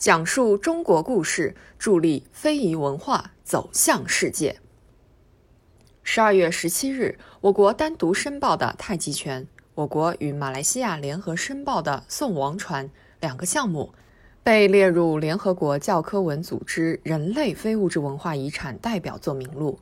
讲述中国故事，助力非遗文化走向世界。十二月十七日，我国单独申报的太极拳，我国与马来西亚联合申报的宋王传两个项目，被列入联合国教科文组织人类非物质文化遗产代表作名录。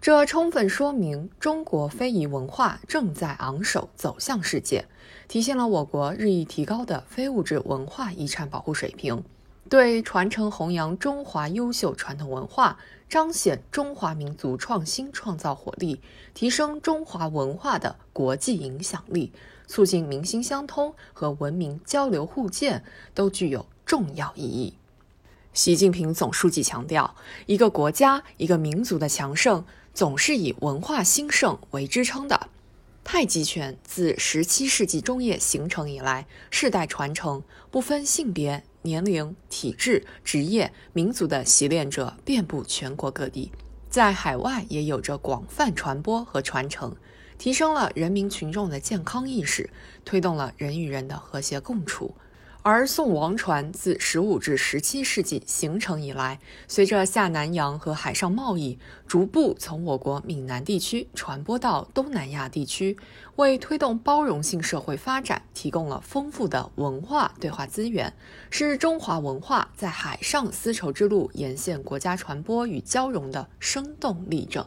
这充分说明中国非遗文化正在昂首走向世界，体现了我国日益提高的非物质文化遗产保护水平。对传承弘扬中华优秀传统文化，彰显中华民族创新创造活力，提升中华文化的国际影响力，促进民心相通和文明交流互鉴，都具有重要意义。习近平总书记强调，一个国家、一个民族的强盛，总是以文化兴盛为支撑的。太极拳自17世纪中叶形成以来，世代传承，不分性别。年龄、体质、职业、民族的习练者遍布全国各地，在海外也有着广泛传播和传承，提升了人民群众的健康意识，推动了人与人的和谐共处。而宋王传自十五至十七世纪形成以来，随着下南洋和海上贸易，逐步从我国闽南地区传播到东南亚地区，为推动包容性社会发展提供了丰富的文化对话资源，是中华文化在海上丝绸之路沿线国家传播与交融的生动例证。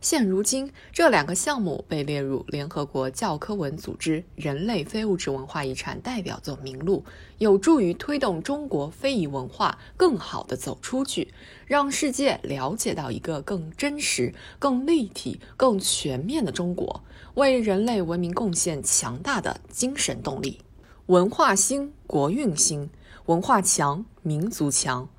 现如今，这两个项目被列入联合国教科文组织人类非物质文化遗产代表作名录，有助于推动中国非遗文化更好地走出去，让世界了解到一个更真实、更立体、更全面的中国，为人类文明贡献强大的精神动力。文化兴，国运兴；文化强，民族强。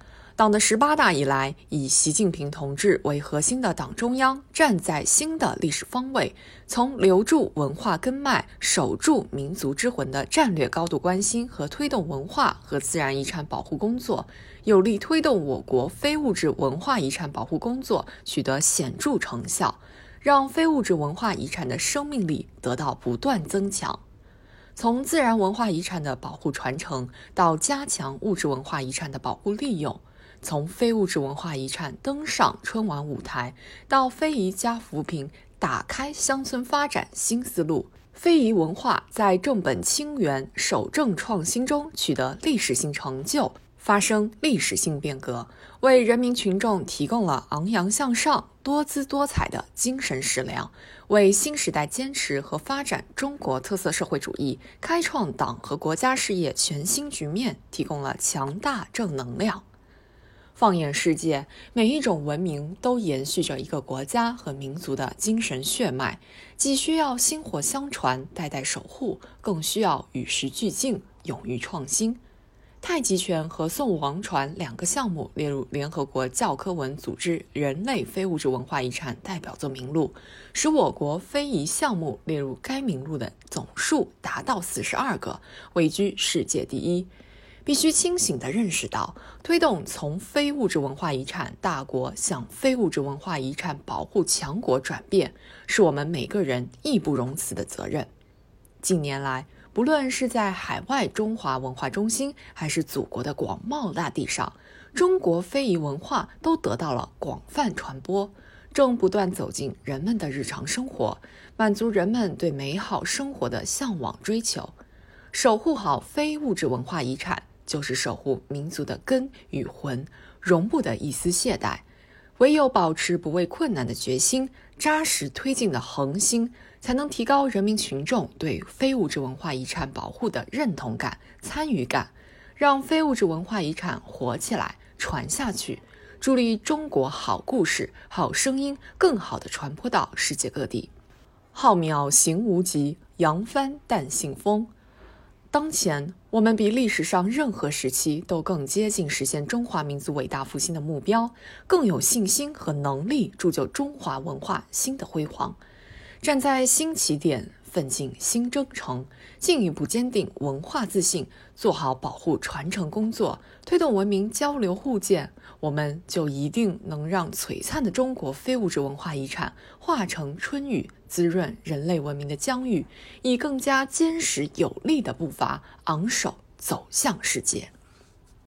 党的十八大以来，以习近平同志为核心的党中央站在新的历史方位，从留住文化根脉、守住民族之魂的战略高度关心和推动文化和自然遗产保护工作，有力推动我国非物质文化遗产保护工作取得显著成效，让非物质文化遗产的生命力得到不断增强。从自然文化遗产的保护传承到加强物质文化遗产的保护利用。从非物质文化遗产登上春晚舞台，到非遗加扶贫，打开乡村发展新思路，非遗文化在正本清源、守正创新中取得历史性成就，发生历史性变革，为人民群众提供了昂扬向上、多姿多彩的精神食粮，为新时代坚持和发展中国特色社会主义、开创党和国家事业全新局面提供了强大正能量。放眼世界，每一种文明都延续着一个国家和民族的精神血脉，既需要薪火相传、代代守护，更需要与时俱进、勇于创新。太极拳和宋王传两个项目列入联合国教科文组织人类非物质文化遗产代表作名录，使我国非遗项目列入该名录的总数达到四十二个，位居世界第一。必须清醒地认识到，推动从非物质文化遗产大国向非物质文化遗产保护强国转变，是我们每个人义不容辞的责任。近年来，不论是在海外中华文化中心，还是祖国的广袤大地上，中国非遗文化都得到了广泛传播，正不断走进人们的日常生活，满足人们对美好生活的向往追求。守护好非物质文化遗产。就是守护民族的根与魂，容不得一丝懈怠。唯有保持不畏困难的决心，扎实推进的恒心，才能提高人民群众对非物质文化遗产保护的认同感、参与感，让非物质文化遗产活起来、传下去，助力中国好故事、好声音更好地传播到世界各地。浩渺行无极，扬帆但信风。当前，我们比历史上任何时期都更接近实现中华民族伟大复兴的目标，更有信心和能力铸就中华文化新的辉煌。站在新起点，奋进新征程，进一步坚定文化自信，做好保护传承工作，推动文明交流互鉴，我们就一定能让璀璨的中国非物质文化遗产化成春雨。滋润人类文明的疆域，以更加坚实有力的步伐昂首走向世界。